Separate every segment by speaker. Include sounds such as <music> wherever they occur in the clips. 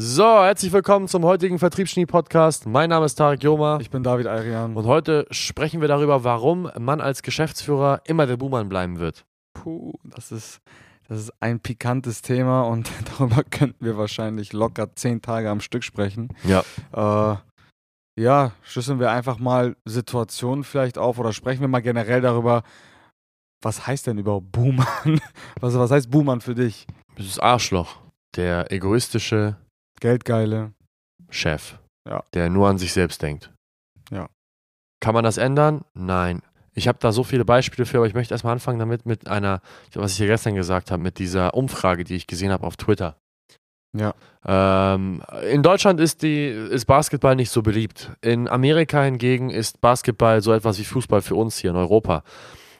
Speaker 1: So, herzlich willkommen zum heutigen Vertriebsschnie-Podcast. Mein Name ist Tarek Joma
Speaker 2: Ich bin David Ayrian.
Speaker 1: und heute sprechen wir darüber, warum man als Geschäftsführer immer der Buhmann bleiben wird.
Speaker 2: Puh, das ist, das ist ein pikantes Thema und <laughs> darüber könnten wir wahrscheinlich locker zehn Tage am Stück sprechen.
Speaker 1: Ja.
Speaker 2: Äh, ja, schlüsseln wir einfach mal Situationen vielleicht auf oder sprechen wir mal generell darüber, was heißt denn überhaupt Buhmann? Was, <laughs> was heißt Buhmann für dich?
Speaker 1: Das ist Arschloch. Der egoistische
Speaker 2: Geldgeile.
Speaker 1: Chef.
Speaker 2: Ja.
Speaker 1: Der nur an sich selbst denkt.
Speaker 2: Ja.
Speaker 1: Kann man das ändern? Nein. Ich habe da so viele Beispiele für, aber ich möchte erstmal anfangen damit mit einer, was ich hier gestern gesagt habe, mit dieser Umfrage, die ich gesehen habe auf Twitter.
Speaker 2: Ja.
Speaker 1: Ähm, in Deutschland ist, die, ist Basketball nicht so beliebt. In Amerika hingegen ist Basketball so etwas wie Fußball für uns hier in Europa.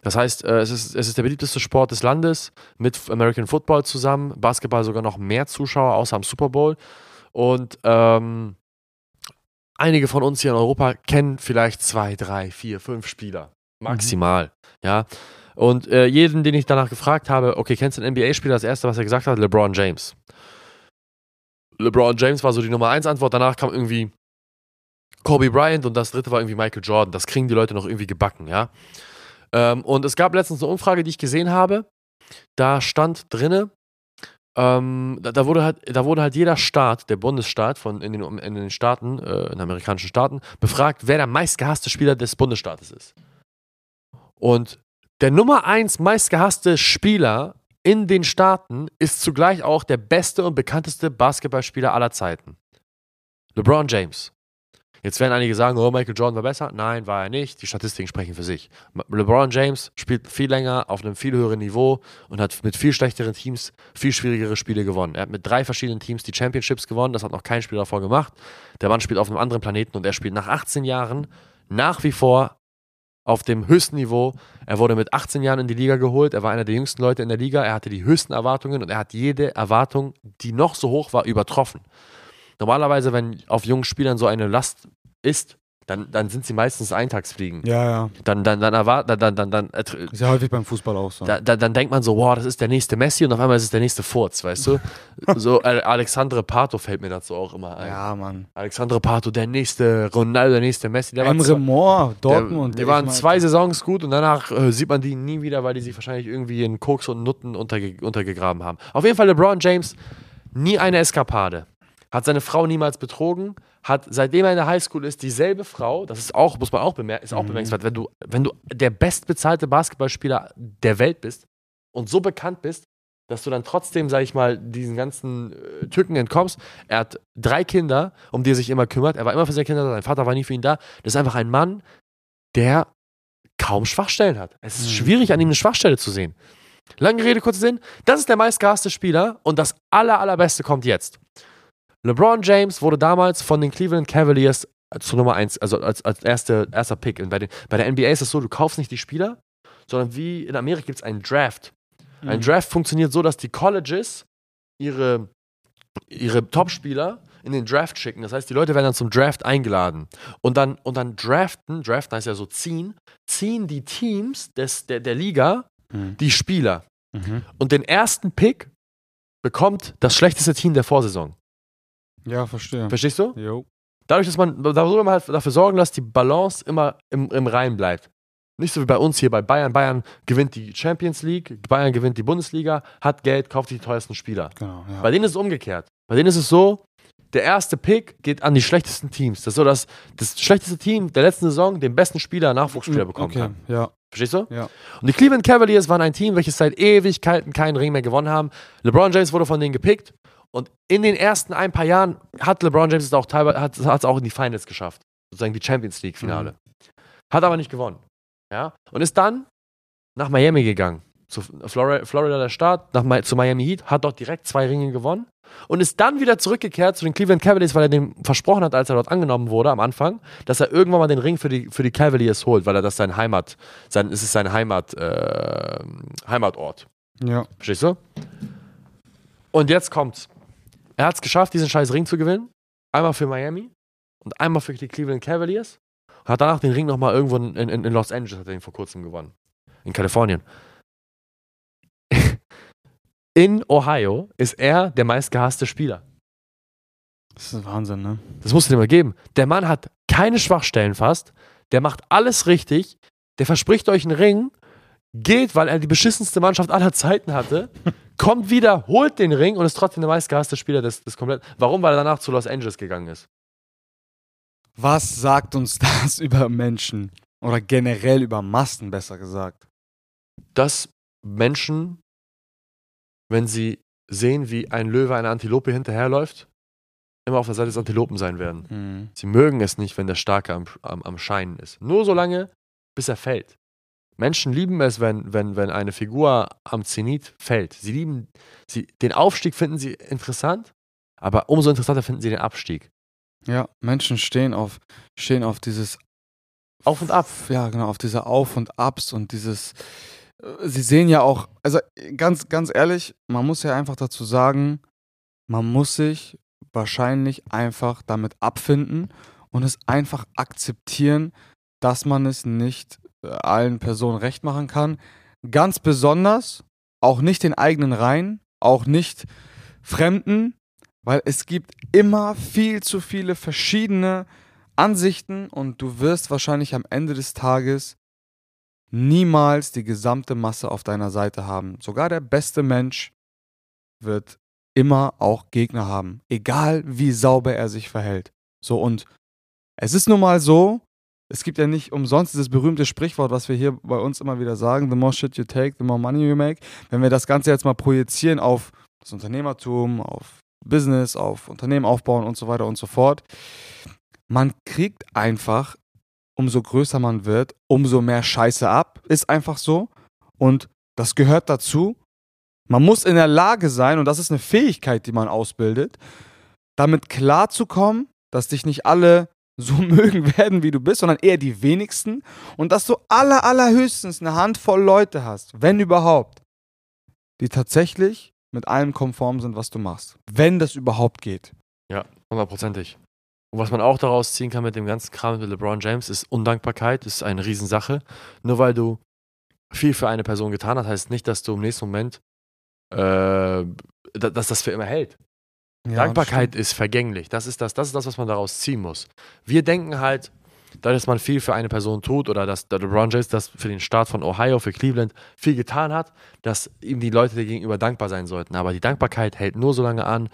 Speaker 1: Das heißt, äh, es ist, es ist der beliebteste Sport des Landes mit American Football zusammen. Basketball sogar noch mehr Zuschauer, außer am Super Bowl. Und ähm, einige von uns hier in Europa kennen vielleicht zwei, drei, vier, fünf Spieler. Maximal. Ja. Und äh, jeden, den ich danach gefragt habe, okay, kennst du einen NBA-Spieler? Das erste, was er gesagt hat, LeBron James. LeBron James war so die Nummer 1 Antwort. Danach kam irgendwie Kobe Bryant und das dritte war irgendwie Michael Jordan. Das kriegen die Leute noch irgendwie gebacken, ja. Ähm, und es gab letztens eine Umfrage, die ich gesehen habe. Da stand drinne, ähm, da, da, wurde halt, da wurde halt jeder Staat, der Bundesstaat von in den, in den Staaten, äh, in den amerikanischen Staaten, befragt, wer der meistgehasste Spieler des Bundesstaates ist. Und der Nummer 1 meistgehasste Spieler in den Staaten ist zugleich auch der beste und bekannteste Basketballspieler aller Zeiten. LeBron James. Jetzt werden einige sagen, oh, Michael Jordan war besser. Nein, war er nicht. Die Statistiken sprechen für sich. LeBron James spielt viel länger auf einem viel höheren Niveau und hat mit viel schlechteren Teams viel schwierigere Spiele gewonnen. Er hat mit drei verschiedenen Teams die Championships gewonnen. Das hat noch kein Spieler davor gemacht. Der Mann spielt auf einem anderen Planeten und er spielt nach 18 Jahren nach wie vor auf dem höchsten Niveau. Er wurde mit 18 Jahren in die Liga geholt. Er war einer der jüngsten Leute in der Liga. Er hatte die höchsten Erwartungen und er hat jede Erwartung, die noch so hoch war, übertroffen. Normalerweise, wenn auf jungen Spielern so eine Last ist, dann, dann sind sie meistens Eintagsfliegen.
Speaker 2: Ja, ja.
Speaker 1: Dann, dann, dann erwartet, dann, dann, dann, dann,
Speaker 2: Ist ja häufig beim Fußball auch so.
Speaker 1: da, da, dann denkt man so, wow, das ist der nächste Messi und auf einmal ist es der nächste Furz, weißt du? <laughs> so äh, Alexandre Pato fällt mir dazu auch immer ein.
Speaker 2: ja, Mann.
Speaker 1: Alexandre Pato, der nächste Ronaldo, der nächste Messi. Der
Speaker 2: Emre Moore, Dortmund.
Speaker 1: Der, die waren zwei Saisons gut und danach äh, sieht man die nie wieder, weil die sich wahrscheinlich irgendwie in Koks und Nutten unterge untergegraben haben. Auf jeden Fall LeBron James, nie eine Eskapade. Hat seine Frau niemals betrogen, hat seitdem er in der Highschool ist, dieselbe Frau, das ist auch, muss man auch bemerken, ist auch
Speaker 2: Mhm.
Speaker 1: bemerkenswert, wenn du, wenn du der bestbezahlte Basketballspieler der Welt bist und so bekannt bist, dass du dann trotzdem, sag ich mal, diesen ganzen äh, Tücken entkommst. Er hat drei Kinder, um die er sich immer kümmert. Er war immer für seine Kinder da. Sein Vater war nie für ihn da. Das ist einfach ein Mann, der kaum Schwachstellen hat. Es ist
Speaker 2: Mhm.
Speaker 1: schwierig, an ihm eine Schwachstelle zu sehen. Lange Rede, kurzer Sinn. Das ist der meistgehasste Spieler und das aller, allerbeste kommt jetzt. LeBron James wurde damals von den Cleveland Cavaliers zur Nummer 1, also als, als erste, erster Pick. Und bei, den, bei der NBA ist es so, du kaufst nicht die Spieler, sondern wie in Amerika gibt es einen Draft. Ein
Speaker 2: Mhm.
Speaker 1: Draft funktioniert so, dass die Colleges ihre, ihre Top-Spieler in den Draft schicken. Das heißt, die Leute werden dann zum Draft eingeladen. Und dann, und dann draften, draften heißt ja so ziehen, ziehen die Teams des, der, der Liga
Speaker 2: Mhm.
Speaker 1: die Spieler.
Speaker 2: Mhm.
Speaker 1: Und den ersten Pick bekommt das schlechteste Team der Vorsaison.
Speaker 2: Ja, verstehe.
Speaker 1: Verstehst du?
Speaker 2: Jo.
Speaker 1: Dadurch, dass man, da soll man halt dafür sorgen, dass die Balance immer im, im Reim bleibt. Nicht so wie bei uns hier bei Bayern. Bayern gewinnt die Champions League, Bayern gewinnt die Bundesliga, hat Geld, kauft die teuersten Spieler.
Speaker 2: Genau, ja.
Speaker 1: Bei denen ist es umgekehrt. Bei denen ist es so, der erste Pick geht an die schlechtesten Teams. Das ist so, dass das schlechteste Team der letzten Saison den besten Spieler, Nachwuchsspieler bekommen
Speaker 2: okay,
Speaker 1: kann.
Speaker 2: ja.
Speaker 1: Verstehst du?
Speaker 2: Ja.
Speaker 1: Und die Cleveland Cavaliers waren ein Team, welches seit Ewigkeiten keinen Ring mehr gewonnen haben. LeBron James wurde von denen gepickt. Und in den ersten ein paar Jahren hat LeBron James es auch teilweise hat es auch in die Finals geschafft. Sozusagen die Champions League Finale. Hat aber nicht gewonnen. Ja? Und ist dann nach Miami gegangen. Zu Florida, Florida der Staat, nach, zu Miami Heat, hat dort direkt zwei Ringe gewonnen und ist dann wieder zurückgekehrt zu den Cleveland Cavaliers, weil er dem versprochen hat, als er dort angenommen wurde am Anfang, dass er irgendwann mal den Ring für die, für die Cavaliers holt, weil er das sein Heimat, sein, es ist sein Heimat, äh, Heimatort.
Speaker 2: Ja.
Speaker 1: Verstehst du? Und jetzt kommt's. Er hat es geschafft, diesen scheiß Ring zu gewinnen. Einmal für Miami und einmal für die Cleveland Cavaliers. Und hat danach den Ring nochmal irgendwo in, in, in Los Angeles, hat er ihn vor kurzem gewonnen. In Kalifornien. <laughs> In Ohio ist er der meistgehasste Spieler.
Speaker 2: Das ist Wahnsinn, ne?
Speaker 1: Das musst du dir mal geben. Der Mann hat keine Schwachstellen fast. Der macht alles richtig. Der verspricht euch einen Ring. Geht, weil er die beschissenste Mannschaft aller Zeiten hatte. kommt wieder, holt den Ring und ist trotzdem der meistgehasste Spieler des, des komplett. Warum? Weil er danach zu Los Angeles gegangen ist.
Speaker 2: Was sagt uns <laughs> das über Menschen? Oder generell über Massen, besser gesagt?
Speaker 1: Dass Menschen, wenn sie sehen, wie ein Löwe einer Antilope hinterherläuft, immer auf der Seite des Antilopen sein werden.
Speaker 2: Mhm.
Speaker 1: Sie mögen es nicht, wenn der Starke am, am, am Scheinen ist. Nur so lange, bis er fällt. Menschen lieben es, wenn, wenn, wenn eine Figur am Zenit fällt. Sie lieben, sie, den Aufstieg finden sie interessant, aber umso interessanter finden sie den Abstieg.
Speaker 2: Ja, Menschen stehen auf, stehen auf dieses
Speaker 1: Auf und ab.
Speaker 2: Ja, genau, auf diese Auf und Abs und dieses. äh, Sie sehen ja auch, also ganz, ganz ehrlich, man muss ja einfach dazu sagen, man muss sich wahrscheinlich einfach damit abfinden und es einfach akzeptieren, dass man es nicht allen Personen recht machen kann. Ganz besonders auch nicht den eigenen Reihen, auch nicht Fremden, weil es gibt immer viel zu viele verschiedene Ansichten und du wirst wahrscheinlich am Ende des Tages niemals die gesamte Masse auf deiner Seite haben. Sogar der beste Mensch wird immer auch Gegner haben, egal wie sauber er sich verhält. So und es ist nun mal so, es gibt ja nicht umsonst dieses berühmte Sprichwort, was wir hier bei uns immer wieder sagen, the more shit you take, the more money you make. Wenn wir das Ganze jetzt mal projizieren auf das Unternehmertum, auf Business, auf Unternehmen aufbauen und so weiter und so fort, man kriegt einfach, umso größer man wird, umso mehr Scheiße ab. Ist einfach so. Und das gehört dazu. Man muss in der Lage sein, und das ist eine Fähigkeit, die man ausbildet, damit klarzukommen, dass dich nicht alle so <laughs> mögen werden, wie du bist, sondern eher die wenigsten. Und dass du aller, allerhöchstens eine Handvoll Leute hast, wenn überhaupt, die tatsächlich mit allem konform sind, was du machst. Wenn das überhaupt geht.
Speaker 1: Ja, hundertprozentig. Und was man auch daraus ziehen kann mit dem ganzen Kram mit LeBron James, ist Undankbarkeit, ist eine Riesensache. Nur weil du viel für eine Person getan hast, heißt nicht, dass du im nächsten Moment, äh, da- dass das für immer hält. Dankbarkeit ist vergänglich. Das ist das, das ist das, was man daraus ziehen muss. Wir denken halt, dass man viel für eine Person tut oder dass der LeBron James das für den Staat von Ohio, für Cleveland viel getan hat, dass ihm die Leute gegenüber dankbar sein sollten. Aber die Dankbarkeit hält nur so lange an,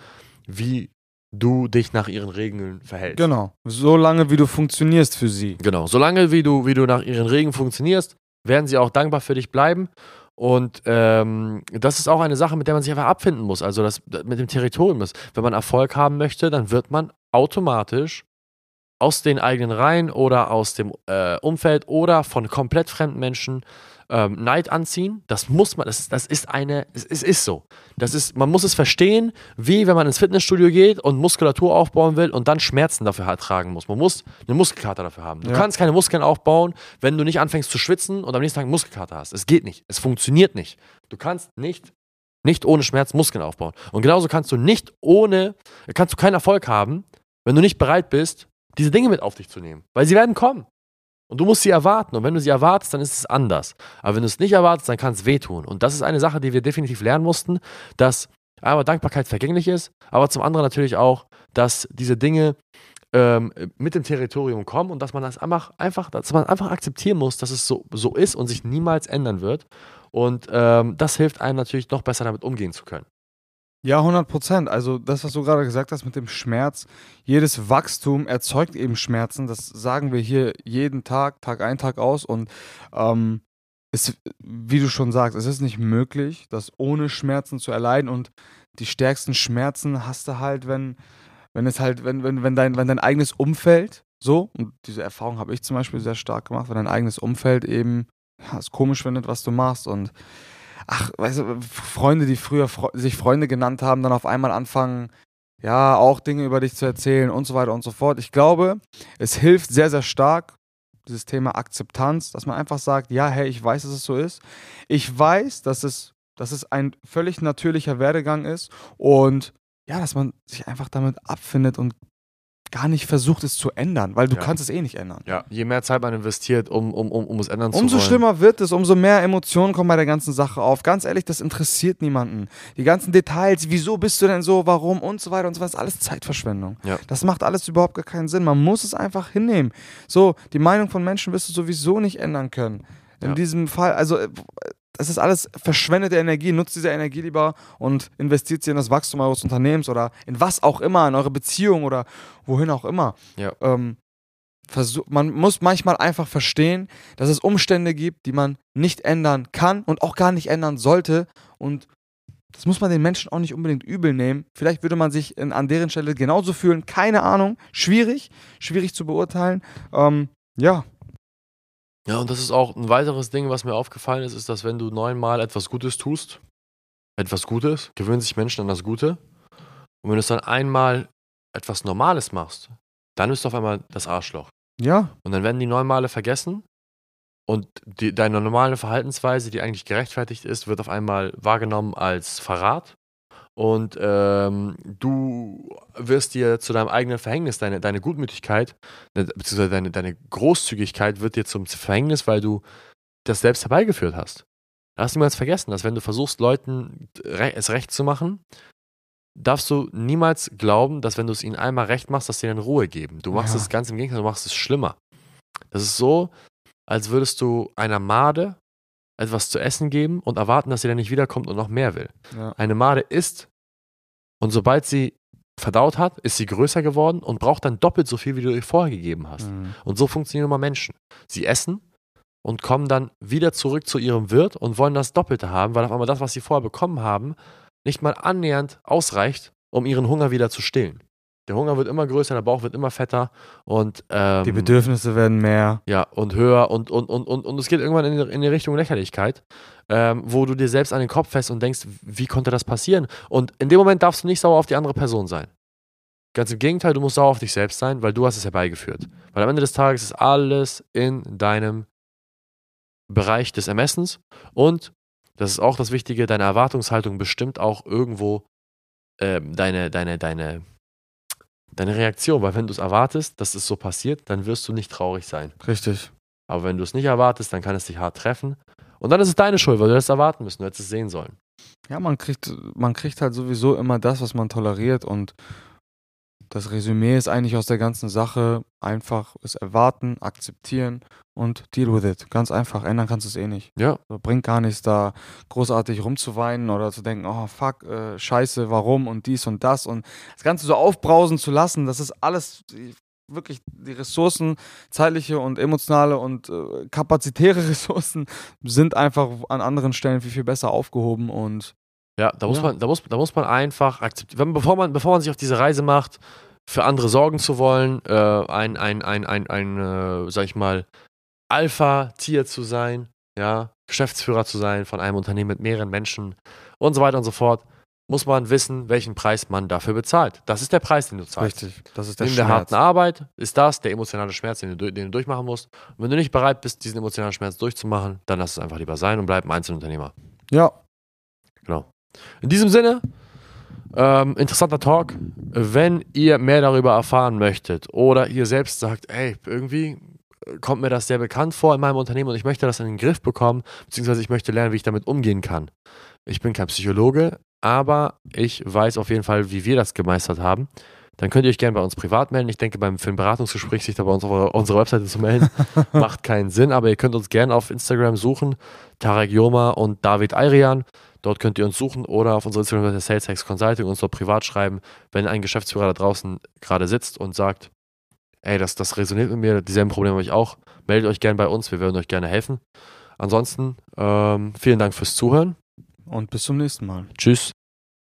Speaker 1: wie du dich nach ihren Regeln verhältst.
Speaker 2: Genau. So lange, wie du funktionierst für sie.
Speaker 1: Genau. Solange wie du, wie du nach ihren Regeln funktionierst, werden sie auch dankbar für dich bleiben. Und ähm, das ist auch eine Sache, mit der man sich einfach abfinden muss. Also das mit dem Territorium ist. Wenn man Erfolg haben möchte, dann wird man automatisch aus den eigenen Reihen oder aus dem äh, Umfeld oder von komplett fremden Menschen ähm, Neid anziehen. Das muss man, das ist, das ist eine, es, es ist so. Das ist, man muss es verstehen, wie wenn man ins Fitnessstudio geht und Muskulatur aufbauen will und dann Schmerzen dafür ertragen muss. Man muss eine Muskelkater dafür haben. Du
Speaker 2: Ja.
Speaker 1: kannst keine Muskeln aufbauen, wenn du nicht anfängst zu schwitzen und am nächsten Tag einen Muskelkater hast. Es geht nicht. Es funktioniert nicht. Du kannst nicht, nicht ohne Schmerz Muskeln aufbauen. Und genauso kannst du nicht ohne, kannst du keinen Erfolg haben, wenn du nicht bereit bist, diese Dinge mit auf dich zu nehmen. Weil sie werden kommen. Und du musst sie erwarten. Und wenn du sie erwartest, dann ist es anders. Aber wenn du es nicht erwartest, dann kann es wehtun. Und das ist eine Sache, die wir definitiv lernen mussten, dass aber Dankbarkeit vergänglich ist, aber zum anderen natürlich auch, dass diese Dinge ähm, mit dem Territorium kommen und dass man das einfach, einfach, dass man einfach akzeptieren muss, dass es so, so ist und sich niemals ändern wird. Und ähm, das hilft einem natürlich noch besser damit umgehen zu können.
Speaker 2: Ja, 100 Prozent. Also das, was du gerade gesagt hast mit dem Schmerz, jedes Wachstum erzeugt eben Schmerzen. Das sagen wir hier jeden Tag, Tag ein, Tag aus. Und ähm, es, wie du schon sagst, es ist nicht möglich, das ohne Schmerzen zu erleiden. Und die stärksten Schmerzen hast du halt, wenn, wenn es halt, wenn, wenn, wenn, dein, wenn dein eigenes Umfeld so, und diese Erfahrung habe ich zum Beispiel sehr stark gemacht, wenn dein eigenes Umfeld eben ja, es komisch findet, was du machst und ach, weißt du, Freunde, die früher Fre sich Freunde genannt haben, dann auf einmal anfangen, ja, auch Dinge über dich zu erzählen und so weiter und so fort. Ich glaube, es hilft sehr, sehr stark, dieses Thema Akzeptanz, dass man einfach sagt, ja, hey, ich weiß, dass es so ist. Ich weiß, dass es, dass es ein völlig natürlicher Werdegang ist und ja, dass man sich einfach damit abfindet und gar nicht versucht, es zu ändern, weil du
Speaker 1: Ja.
Speaker 2: kannst es eh nicht ändern.
Speaker 1: Ja, je mehr Zeit man investiert, um, um, um, um es ändern zu
Speaker 2: Umso schlimmer wird es, umso mehr Emotionen kommen bei der ganzen Sache auf. Ganz ehrlich, das interessiert niemanden. Die ganzen Details, wieso bist du denn so, warum und so weiter und so weiter, ist alles Zeitverschwendung.
Speaker 1: Ja.
Speaker 2: Das macht alles überhaupt gar keinen Sinn. Man muss es einfach hinnehmen. So, die Meinung von Menschen wirst du sowieso nicht ändern können. In
Speaker 1: Ja.
Speaker 2: diesem Fall, also äh, das ist alles verschwendete Energie. Nutzt diese Energie lieber und investiert sie in das Wachstum eures Unternehmens oder in was auch immer, in eure Beziehung oder wohin auch immer.
Speaker 1: Ja.
Speaker 2: Ähm, versuch, man muss manchmal einfach verstehen, dass es Umstände gibt, die man nicht ändern kann und auch gar nicht ändern sollte. Und das muss man den Menschen auch nicht unbedingt übel nehmen. Vielleicht würde man sich in, an deren Stelle genauso fühlen. Keine Ahnung. Schwierig. Schwierig zu beurteilen. Ähm, ja.
Speaker 1: Ja, und das ist auch ein weiteres Ding, was mir aufgefallen ist, ist, dass wenn du neunmal etwas Gutes tust, etwas Gutes, gewöhnen sich Menschen an das Gute. Und wenn du es dann einmal etwas Normales machst, dann bist du auf einmal das Arschloch.
Speaker 2: Ja.
Speaker 1: Und dann werden die neun Male vergessen und die, deine normale Verhaltensweise, die eigentlich gerechtfertigt ist, wird auf einmal wahrgenommen als Verrat. Und ähm, du wirst dir zu deinem eigenen Verhängnis, deine, deine Gutmütigkeit, ne, beziehungsweise deine, deine Großzügigkeit wird dir zum Verhängnis, weil du das selbst herbeigeführt hast. Du niemals vergessen, dass wenn du versuchst, Leuten es recht zu machen, darfst du niemals glauben, dass wenn du es ihnen einmal recht machst, dass sie dann Ruhe geben. Du machst
Speaker 2: Ja.
Speaker 1: es ganz im Gegenteil, du machst es schlimmer. Das ist so, als würdest du einer Made etwas zu essen geben und erwarten, dass sie dann nicht wiederkommt und noch mehr will.
Speaker 2: ja.
Speaker 1: Eine Made isst und sobald sie verdaut hat, ist sie größer geworden und braucht dann doppelt so viel, wie du ihr vorher gegeben hast.
Speaker 2: Mhm.
Speaker 1: Und so funktionieren immer Menschen. Sie essen und kommen dann wieder zurück zu ihrem Wirt und wollen das Doppelte haben, weil auf einmal das, was sie vorher bekommen haben, nicht mal annähernd ausreicht, um ihren Hunger wieder zu stillen. Der Hunger wird immer größer, der Bauch wird immer fetter und ähm,
Speaker 2: Die Bedürfnisse werden mehr.
Speaker 1: ja, und höher und, und, und, und, und es geht irgendwann in, die- in die Richtung Lächerlichkeit, ähm, wo du dir selbst an den Kopf fährst und denkst, wie konnte das passieren? Und in dem Moment darfst du nicht sauer auf die andere Person sein. Ganz im Gegenteil, du musst sauer auf dich selbst sein, weil du hast es herbeigeführt. Weil am Ende des Tages ist alles in deinem Bereich des Ermessens und das ist auch das Wichtige, deine Erwartungshaltung bestimmt auch irgendwo ähm, deine, deine, deine, deine Reaktion, weil wenn du es erwartest, dass es so passiert, dann wirst du nicht traurig sein.
Speaker 2: Richtig.
Speaker 1: Aber wenn du es nicht erwartest, dann kann es dich hart treffen. Und dann ist es deine Schuld, weil du das erwarten müssen, du hättest es sehen sollen.
Speaker 2: Ja, man kriegt, man kriegt halt sowieso immer das, was man toleriert und das Resümee ist eigentlich aus der ganzen Sache einfach es erwarten, akzeptieren und deal with it. Ganz einfach, ändern kannst du es eh nicht.
Speaker 1: Ja,
Speaker 2: So, bringt gar nichts, da großartig rumzuweinen oder zu denken, oh fuck, äh, scheiße, warum und dies und das und das Ganze so aufbrausen zu lassen, das ist alles die- wirklich die Ressourcen, zeitliche und emotionale und äh, kapazitäre <laughs> Ressourcen sind einfach an anderen Stellen viel, viel besser aufgehoben und
Speaker 1: ja, da muss
Speaker 2: Ja.
Speaker 1: man, da muss, da muss man einfach akzeptieren, bevor man, bevor man sich auf diese Reise macht, für andere sorgen zu wollen, äh, ein, ein, ein, ein, ein, äh, sag ich mal, Alpha-Tier zu sein, ja, Geschäftsführer zu sein von einem Unternehmen mit mehreren Menschen und so weiter und so fort, muss man wissen, welchen Preis man dafür bezahlt. Das ist der Preis, den du zahlst.
Speaker 2: richtig, das ist der
Speaker 1: Neben der
Speaker 2: Schmerz.
Speaker 1: harten Arbeit ist das der emotionale Schmerz, den du, du- den du durchmachen musst. Und wenn du nicht bereit bist, diesen emotionalen Schmerz durchzumachen, dann lass es einfach lieber sein und bleib ein Einzelunternehmer.
Speaker 2: Ja,
Speaker 1: Genau. In diesem Sinne, ähm, interessanter Talk. Wenn ihr mehr darüber erfahren möchtet oder ihr selbst sagt, ey, irgendwie kommt mir das sehr bekannt vor in meinem Unternehmen und ich möchte das in den Griff bekommen, beziehungsweise ich möchte lernen, wie ich damit umgehen kann. Ich bin kein Psychologe, aber ich weiß auf jeden Fall, wie wir das gemeistert haben. Dann könnt ihr euch gerne bei uns privat melden. Ich denke, beim Filmberatungsgespräch sich da bei uns auf unserer Webseite zu melden, <laughs> macht keinen Sinn, aber ihr könnt uns gerne auf Instagram suchen, Tarek Joma und David Ayrian. Dort könnt ihr uns suchen oder auf unserer Instagram-Seite Sales Hacks Consulting uns dort privat schreiben, wenn ein Geschäftsführer da draußen gerade sitzt und sagt, ey, das, das resoniert mit mir, dieselben Probleme habe ich auch, meldet euch gerne bei uns, wir würden euch gerne helfen. Ansonsten, ähm, vielen Dank fürs Zuhören.
Speaker 2: und bis zum nächsten Mal.
Speaker 1: Tschüss.